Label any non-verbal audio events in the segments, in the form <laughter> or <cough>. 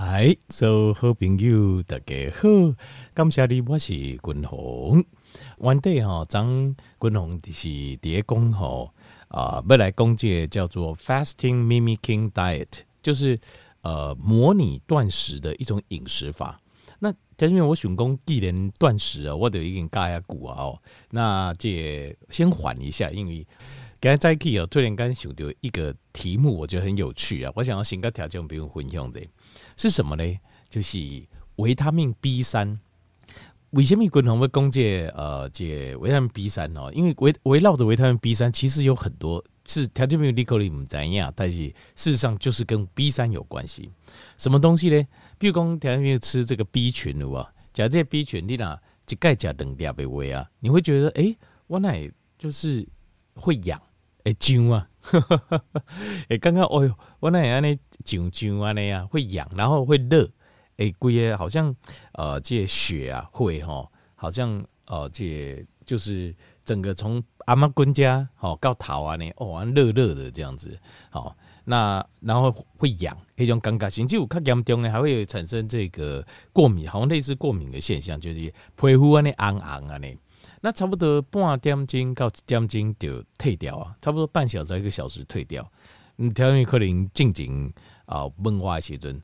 来，做好朋友大家好，感谢你，我是君鸿。原底哈，张君鸿就是第一讲吼啊，要来讲这叫做 fasting mimicking diet，就是呃模拟断食的一种饮食法。那前面我想讲，既然断食啊，我得已经加下鼓啊哦，那这先缓一下，因为。刚才在 K 哦，最近刚想到一个题目，我觉得很有趣啊。我想要先跟条件不用分享的，是什么呢？就是维他命 B 三。为什么共同会讲这呃这维他命 B 三哦？因为围围绕着维他命 B 三，其实有很多是条件没有立刻你们怎样，但是事实上就是跟 B 三有关系。什么东西呢？比如讲条件没有吃这个 B 群的哇，假设这 B 群你呐一盖加两粒被喂啊，你会觉得哎、我奶就是会痒。会痒啊，<laughs> 哎，刚刚哦哟，我那样呢，胀胀啊那样会痒，然后会热，哎，贵好像呃，这血啊会吼，好像呃，这就是整个从阿妈滚家好到头啊呢，哦，安热热的这样子，好，那然后会痒，那种尴尬性，就较严重的还会产生这个过敏，好像类似过敏的现象，就是皮肤安尼红红安尼。那差不多半点钟到一点钟就退掉啊，差不多半小时一个小时退掉。嗯，条件可能静静啊，问话时阵，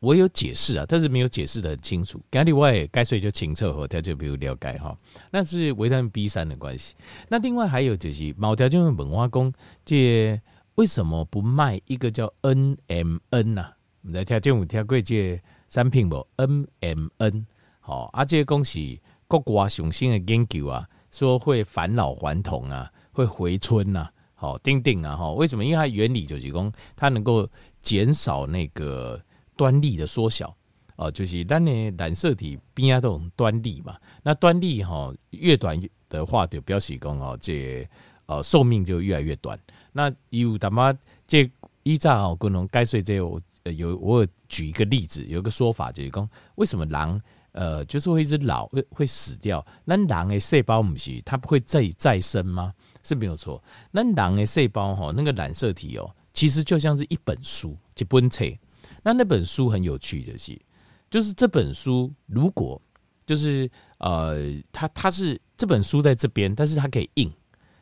我有解释啊，但是没有解释得很清楚。刚才我也该睡就清楚和条件比如了解哈，那是维他命 B 三的关系。那另外还有就是，某条件问话工，这为什么不卖一个叫 NMN 呐、啊？我们来条件有听过这产品不？NMN 好，而且恭喜。国外上新的研究啊，说会返老还童啊，会回春呐，好，定定啊，哈，为什么？因为它原理就是讲，它能够减少那个端粒的缩小，哦，就是咱的染色体边啊这种端粒嘛，那端粒哈越短的话，就表示讲哦，这呃寿命就越来越短。那有他妈这依照哦，可能该睡这我有我有举一个例子，有一个说法就是讲，为什么狼？呃，就是会一直老，会会死掉。那人的细胞不是它不会再再生吗？是没有错。那人的细胞哈，那个染色体哦，其实就像是一本书，一本册。那那本书很有趣的是，就是这本书如果就是呃，它它是这本书在这边，但是它可以印，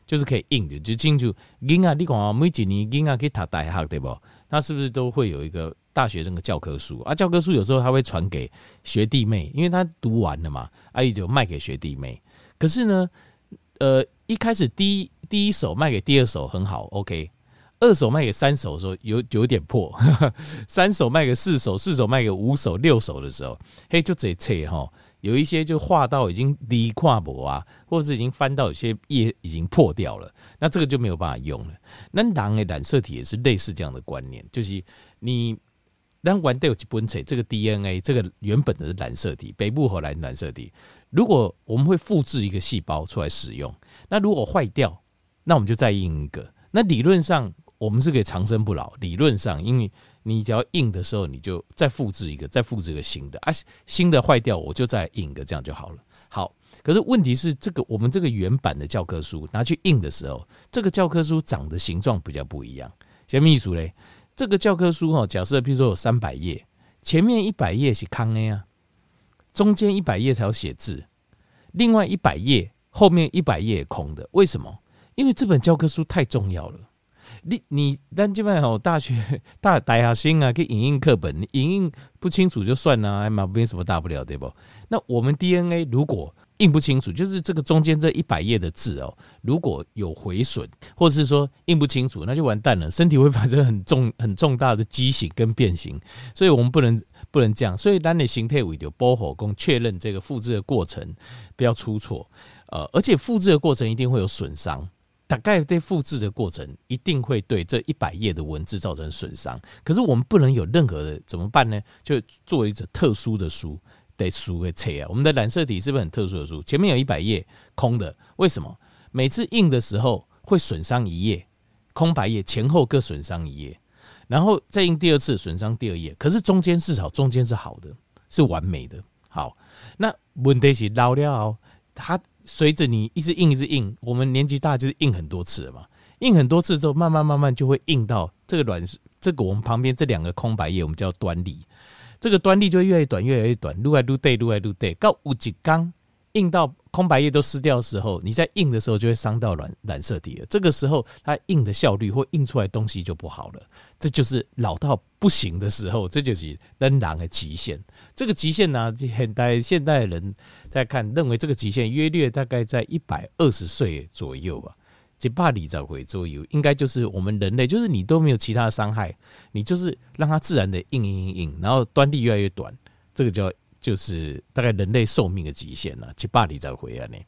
就是可以印的，就清楚。囡啊，你讲啊每几年囡仔去读大学对不？那是不是都会有一个？大学那个教科书啊，教科书有时候他会传给学弟妹，因为他读完了嘛，阿姨就卖给学弟妹。可是呢，呃，一开始第一第一手卖给第二手很好，OK，二手卖给三手的时候有有点破，<laughs> 三手卖给四手，四手卖给五手、六手的时候，嘿，就这册哈，有一些就画到已经离跨薄啊，或者是已经翻到有些页已经破掉了，那这个就没有办法用了。那狼的染色体也是类似这样的观念，就是你。但完都有几本册，这个 DNA 这个原本的是染色体，北部荷兰染色体，如果我们会复制一个细胞出来使用，那如果坏掉，那我们就再印一个。那理论上我们是可以长生不老。理论上，因为你只要印的时候，你就再复制一个，再复制一个新的啊，新的坏掉，我就再印一个，这样就好了。好，可是问题是，这个我们这个原版的教科书拿去印的时候，这个教科书长的形状比较不一样。什么意思嘞？这个教科书哈，假设比如说有三百页，前面一百页是空的啊，中间一百页才有写字，另外一百页后面一百页空的，为什么？因为这本教科书太重要了。你你但基本上大学大大学生啊，可以影印课本，影印不清楚就算了，还没什么大不了，对不？那我们 DNA 如果印不清楚，就是这个中间这一百页的字哦，如果有毁损，或者是说印不清楚，那就完蛋了，身体会发生很重很重大的畸形跟变形，所以我们不能不能这样。所以单的形态为就保护供确认这个复制的过程不要出错，呃，而且复制的过程一定会有损伤，大概对复制的过程一定会对这一百页的文字造成损伤。可是我们不能有任何的怎么办呢？就做一则特殊的书。得书会切啊！我们的染色体是不是很特殊的书？前面有一百页空的，为什么？每次印的时候会损伤一页，空白页前后各损伤一页，然后再印第二次损伤第二页。可是中间至少中间是好的，是完美的。好，那问题是老了，它随着你一直印一直印，我们年纪大就是印很多次了嘛，印很多次之后，慢慢慢慢就会印到这个软，这个我们旁边这两个空白页，我们叫端粒。这个端粒就越来越短，越来越短，愈来愈短，愈来愈短，到有一天印到空白页都撕掉的时候，你在印的时候就会伤到染染色体了。这个时候它印的效率或印出来东西就不好了。这就是老到不行的时候，这就是仍然的极限。这个极限呢、啊，现代现代人在看，认为这个极限约略大概在一百二十岁左右吧。一百二十岁左右，应该就是我们人类，就是你都没有其他的伤害，你就是让它自然的印印印印，然后端粒越来越短，这个叫就是大概人类寿命的极限了。一百二十岁啊，呢，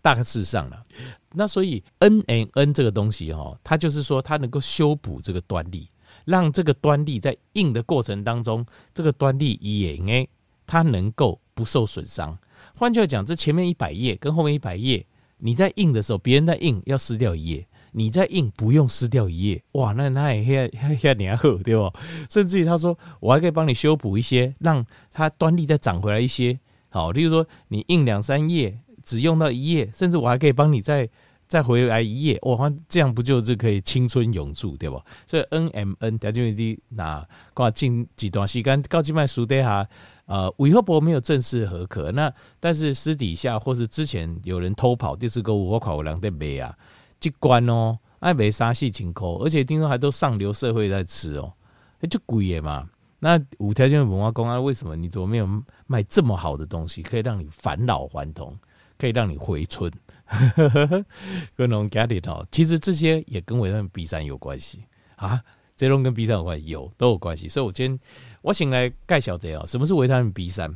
大概事实上了。那所以 N N N 这个东西哈，它就是说它能够修补这个端粒，让这个端粒在硬的过程当中，这个端粒也哎，它能够不受损伤。换句话讲，这前面一百页跟后面一百页。你在印的时候，别人在印要撕掉一页，你在印不用撕掉一页，哇，那那也还还你还好，对不？甚至于他说，我还可以帮你修补一些，让它端粒再长回来一些。好，例如说你印两三页，只用到一页，甚至我还可以帮你再再回来一页，哇，这样不就是可以青春永驻，对不？所以 N M N 条件的那挂进几段时间高级卖书底下。呃，韦赫伯没有正式核可，那但是私底下或是之前有人偷跑，第四个我考我两在卖啊，机关哦，爱卖沙细情口，而且听说还都上流社会在吃哦，那就贵耶嘛。那五条件文化公安为什么你怎么没有卖这么好的东西，可以让你返老还童，可以让你回春？<laughs> 跟农家里头，其实这些也跟我们 B 三有关系啊，这种跟 B 三有关系，有都有关系，所以我今天。我先来介绍这哦，什么是维他命 B 三？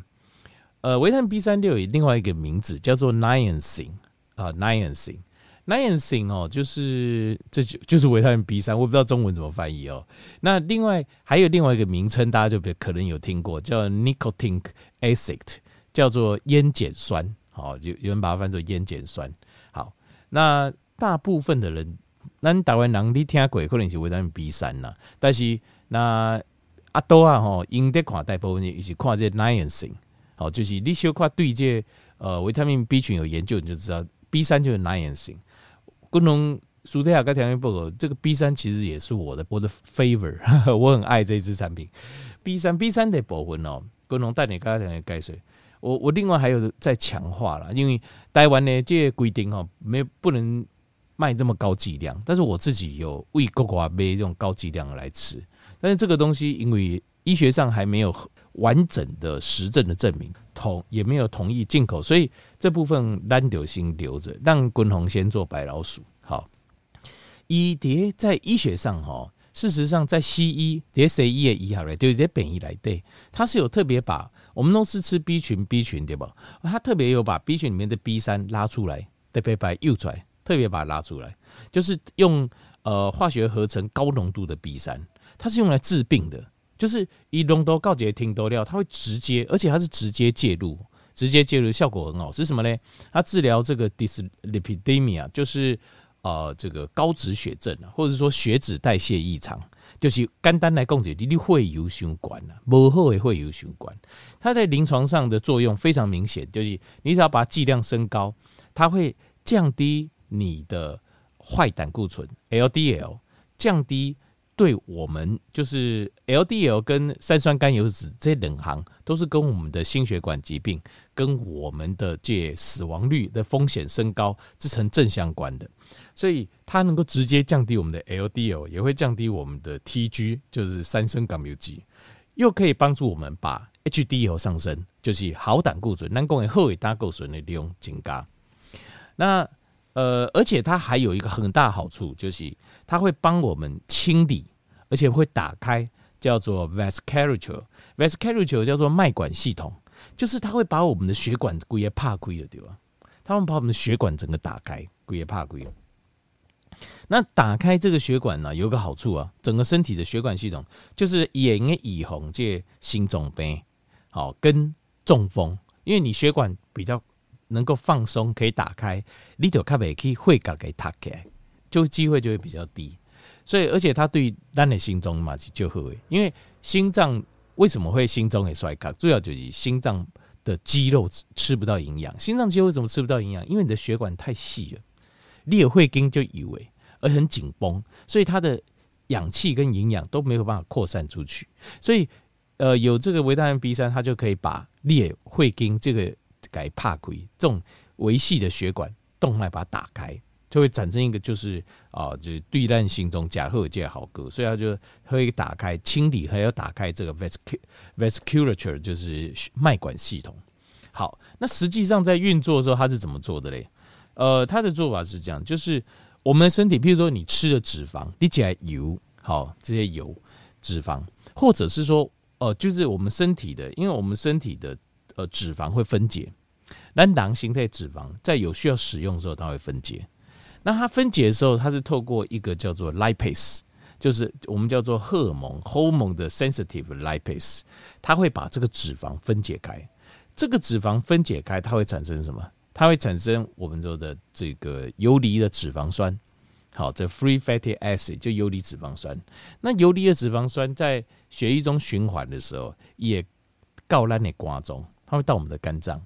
呃，维他命 B 三就有另外一个名字叫做 niacin 啊，niacin，niacin 哦，就是这就就是维他命 B 三，我不知道中文怎么翻译哦。那另外还有另外一个名称，大家就可能有听过，叫 nicotinic acid，叫做烟碱酸。好，有有人把它翻作烟碱酸。好，那大部分的人，咱台湾人你听过可能是维他命 B 三呐，但是那。啊，多啊吼，用的看大部分伊是看这 niacin，好，就是你小看对这呃维他命 B 群有研究，你就知道 B 三就是 niacin。共同苏特亚跟条件报告，这个 B 三其实也是我的我的 favor，<laughs> 我很爱这支产品。B 三 B 三的部分哦，共同带你刚才讲的解释。我我另外还有在强化了，因为台湾的这个规定哦，没不能卖这么高剂量，但是我自己有为国国买这种高剂量的来吃。但是这个东西，因为医学上还没有完整的实证的证明，同也没有同意进口，所以这部分单丢先留着，让滚红先做白老鼠。好，医蝶在医学上哈，事实上在西医蝶 C 医的医好了，就是在本医来对，它是有特别把我们都是吃 B 群 B 群对吧？它特别有把 B 群里面的 B 三拉出来，特别把诱出来，特别把它拉出来，就是用呃化学合成高浓度的 B 三。它是用来治病的，就是以龙多告捷听多料，它会直接，而且它是直接介入，直接介入效果很好。是什么呢？它治疗这个 dyslipidemia，就是呃这个高脂血症啊，或者说血脂代谢异常，就是肝单来供给，你你会有血管啊，不好也会有血管。它在临床上的作用非常明显，就是你只要把剂量升高，它会降低你的坏胆固醇 LDL，降低。对我们就是 LDL 跟三酸甘油酯这两行都是跟我们的心血管疾病跟我们的这死亡率的风险升高是成正相关的，所以它能够直接降低我们的 LDL，也会降低我们的 TG，就是三酸甘油酯，又可以帮助我们把 HDL 上升，就是好胆固醇，能够后尾胆固醇的利用增加。那呃，而且它还有一个很大好处，就是它会帮我们清理，而且会打开，叫做 vasculature，vasculature 叫做脉管系统，就是它会把我们的血管归也怕亏了，对吧？它会把我们的血管整个打开，归也怕亏。那打开这个血管呢，有个好处啊，整个身体的血管系统就是也应该预防这心脏病，好跟中风，因为你血管比较。能够放松，可以打开，你就卡袂去会搞给他开，就机会就会比较低。所以，而且它对咱的心脏嘛是就好，因为心脏为什么会心脏会衰卡？主要就是心脏的肌肉吃不到营养。心脏肌肉为什么吃不到营养？因为你的血管太细了，你也会跟就以为而很紧绷，所以它的氧气跟营养都没有办法扩散出去。所以，呃有这个维他命 B 三，它就可以把裂会经这个改怕亏这种维系的血管动脉把它打开。就会产生一个就是啊、就是对岸心中假贺界好歌，所以它就会打开清理，还要打开这个 vasculature，就是脉管系统。好，那实际上在运作的时候，它是怎么做的嘞？呃，它的做法是这样，就是我们的身体，譬如说你吃的脂肪，你起来油，好，这些油脂肪，或者是说，呃，就是我们身体的，因为我们身体的呃脂肪会分解，那囊形态脂肪在有需要使用的时候，它会分解。那它分解的时候，它是透过一个叫做 lipase，就是我们叫做荷尔蒙 hormone 的 sensitive lipase，它会把这个脂肪分解开。这个脂肪分解开，它会产生什么？它会产生我们说的这个游离的脂肪酸。好，这 free fatty acid 就游离脂肪酸。那游离的脂肪酸在血液中循环的时候，也告烂的瓜中，它会到我们的肝脏。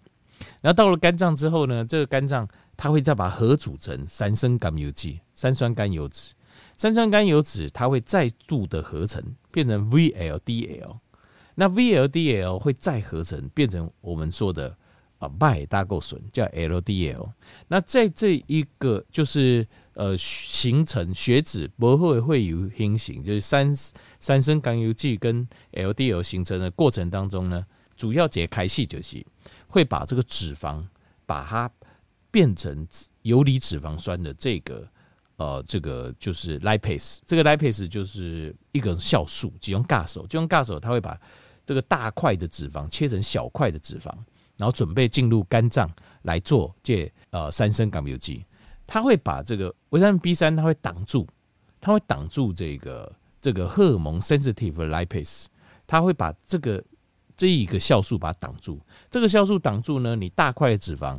然后到了肝脏之后呢，这个肝脏。它会再把合组成三酸甘油酯、三酸甘油酯、三酸甘油酯，它会再度的合成，变成 VLDL。那 VLDL 会再合成，变成我们说的啊麦大构醇，叫 LDL。那在这一个就是呃形成血脂不会会有形成，就是三三酸甘油酯跟 LDL 形成的过程当中呢，主要解开系就是会把这个脂肪把它。变成游离脂肪酸的这个呃，这个就是 lipase，这个 lipase 就是一个酵素，只用尬手，就用尬手，它会把这个大块的脂肪切成小块的脂肪，然后准备进入肝脏来做这呃三升甘油酯，它会把这个维他命 B 三，它会挡住，它会挡住这个这个荷尔蒙 sensitive lipase，它会把这个这一个酵素把它挡住，这个酵素挡住呢，你大块的脂肪。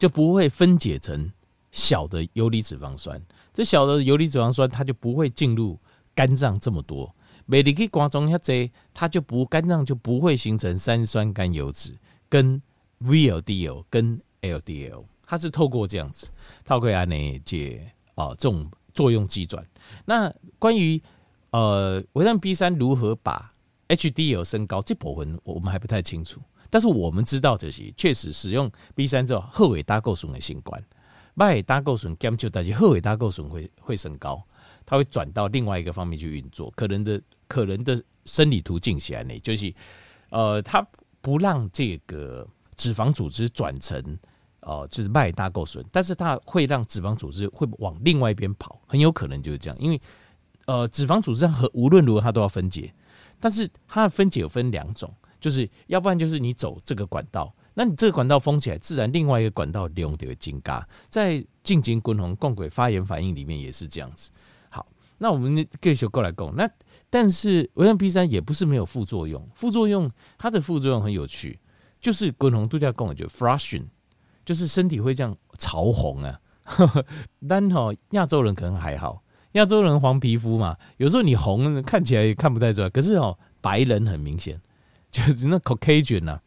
就不会分解成小的游离脂肪酸，这小的游离脂肪酸它就不会进入肝脏这么多，每你可以刮中一下这，它就不肝脏就不会形成三酸甘油脂跟 VLDL 跟 LDL，它是透过这样子，透过安内解啊这种作用机转。那关于呃维他命 B 三如何把 HDL 升高这部分，我们还不太清楚。但是我们知道这些确实使用 B 三之后，后尾大构损的新冠，麦大构醇减少，但是后尾大构损会会升高，它会转到另外一个方面去运作，可能的可能的生理途径起来呢，就是呃，它不让这个脂肪组织转成呃，就是麦大构损，但是它会让脂肪组织会往另外一边跑，很有可能就是这样，因为呃，脂肪组织和无论如何它都要分解，但是它的分解有分两种。就是要不然就是你走这个管道，那你这个管道封起来，自然另外一个管道流就会增加。在进行滚红共轨发炎反应里面也是这样子。好，那我们继续过来讲。那但是维他 B 三也不是没有副作用，副作用它的副作用很有趣，就是滚红度假共就 flushing，就是身体会这样潮红啊。呵 <laughs> 呵但哈亚洲人可能还好，亚洲人黄皮肤嘛，有时候你红看起来也看不太出来，可是哦白人很明显。<laughs> 就是那 Caucasian 呐，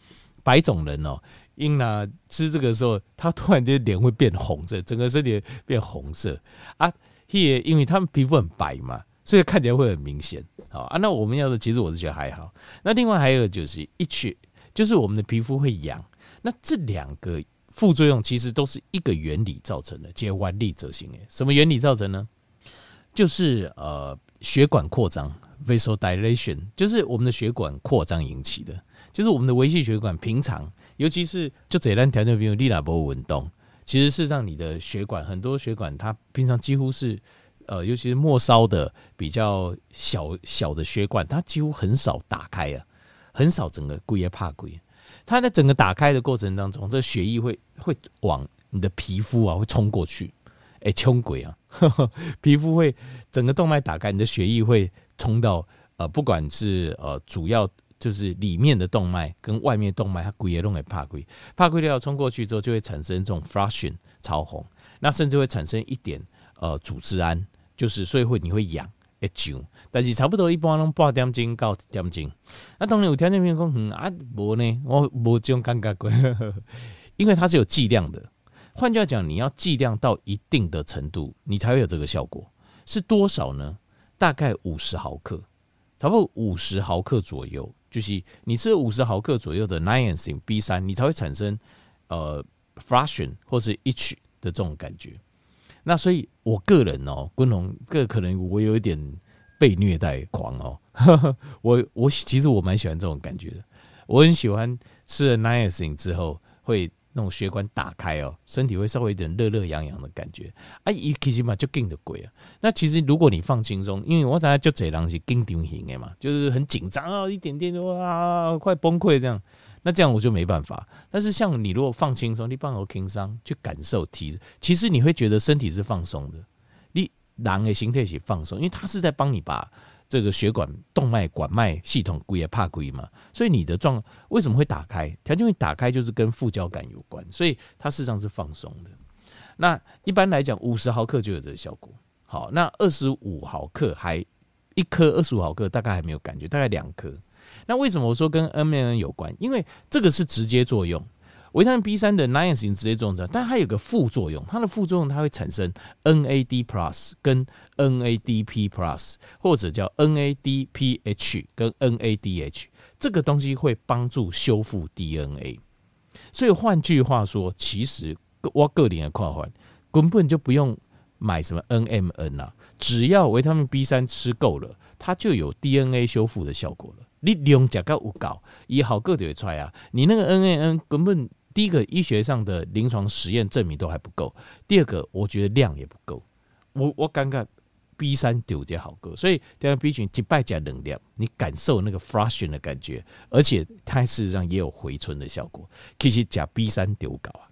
白种人哦，因啊吃这个时候，他突然间脸会变红色，整个身体变红色啊。也因为他们皮肤很白嘛，所以看起来会很明显。好啊，那我们要的其实我是觉得还好。那另外还有就是一群，就是我们的皮肤会痒。那这两个副作用其实都是一个原理造成的，即弯力则行诶。什么原理造成呢？就是呃血管扩张。Vasodilation 就是我们的血管扩张引起的，就是我们的微细血管平常，尤其是就这单条件，比如利拉波运动，其实是让你的血管很多血管它平常几乎是呃，尤其是末梢的比较小小的血管，它几乎很少打开啊，很少整个龟也怕龟，它在整个打开的过程当中，这血液会会往你的皮肤啊会冲过去，哎，冲鬼啊，<laughs> 皮肤会整个动脉打开，你的血液会。冲到呃，不管是呃，主要就是里面的动脉跟外面动脉，它鬼也弄会怕鬼，怕鬼要冲过去之后，就会产生这种 flushing 潮红，那甚至会产生一点呃组织胺，就是所以会你会痒会肿，但是差不多一般拢半点钟到一点钟。那当然有条件面讲，嗯啊无呢，我无这种感觉过，<laughs> 因为它是有剂量的。换句话讲，你要剂量到一定的程度，你才会有这个效果。是多少呢？大概五十毫克，差不多五十毫克左右，就是你吃五十毫克左右的 niacin B 三，你才会产生呃 fraction 或是 itch 的这种感觉。那所以我个人哦，昆龙个可能我有一点被虐待狂哦，<laughs> 我我其实我蛮喜欢这种感觉的，我很喜欢吃了 niacin 之后会。那种血管打开哦，身体会稍微有点热热痒痒的感觉啊，一其实嘛就更的鬼啊。那其实如果你放轻松，因为我在就这东西更定型的嘛，就是很紧张啊，一点点哇快崩溃这样，那这样我就没办法。但是像你如果放轻松，你放我轻松去感受体，其实你会觉得身体是放松的，你人的心态是放松，因为它是在帮你把。这个血管动脉管脉系统龟也怕龟嘛，所以你的状为什么会打开？条件会打开就是跟副交感有关，所以它事实上是放松的。那一般来讲，五十毫克就有这个效果。好，那二十五毫克还一颗，二十五毫克大概还没有感觉，大概两颗。那为什么我说跟 NMN 有关？因为这个是直接作用。维他命 B 三的 niacin 直接作用，但它有个副作用，它的副作用它会产生 NAD plus 跟 NADP plus，或者叫 NADPH 跟 NADH，这个东西会帮助修复 DNA。所以换句话说，其实我个人的看法，根本就不用买什么 NMN 啊，只要维他命 B 三吃够了，它就有 DNA 修复的效果了。你量加够有够，以好个就会出来啊，你那个 NAN 根本。第一个，医学上的临床实验证明都还不够。第二个，我觉得量也不够。我我感觉 B 三丢这好歌，所以这样 B 群击败加能量，你感受那个 fashion 的感觉，而且它事实上也有回春的效果。其实加 B 三丢高啊。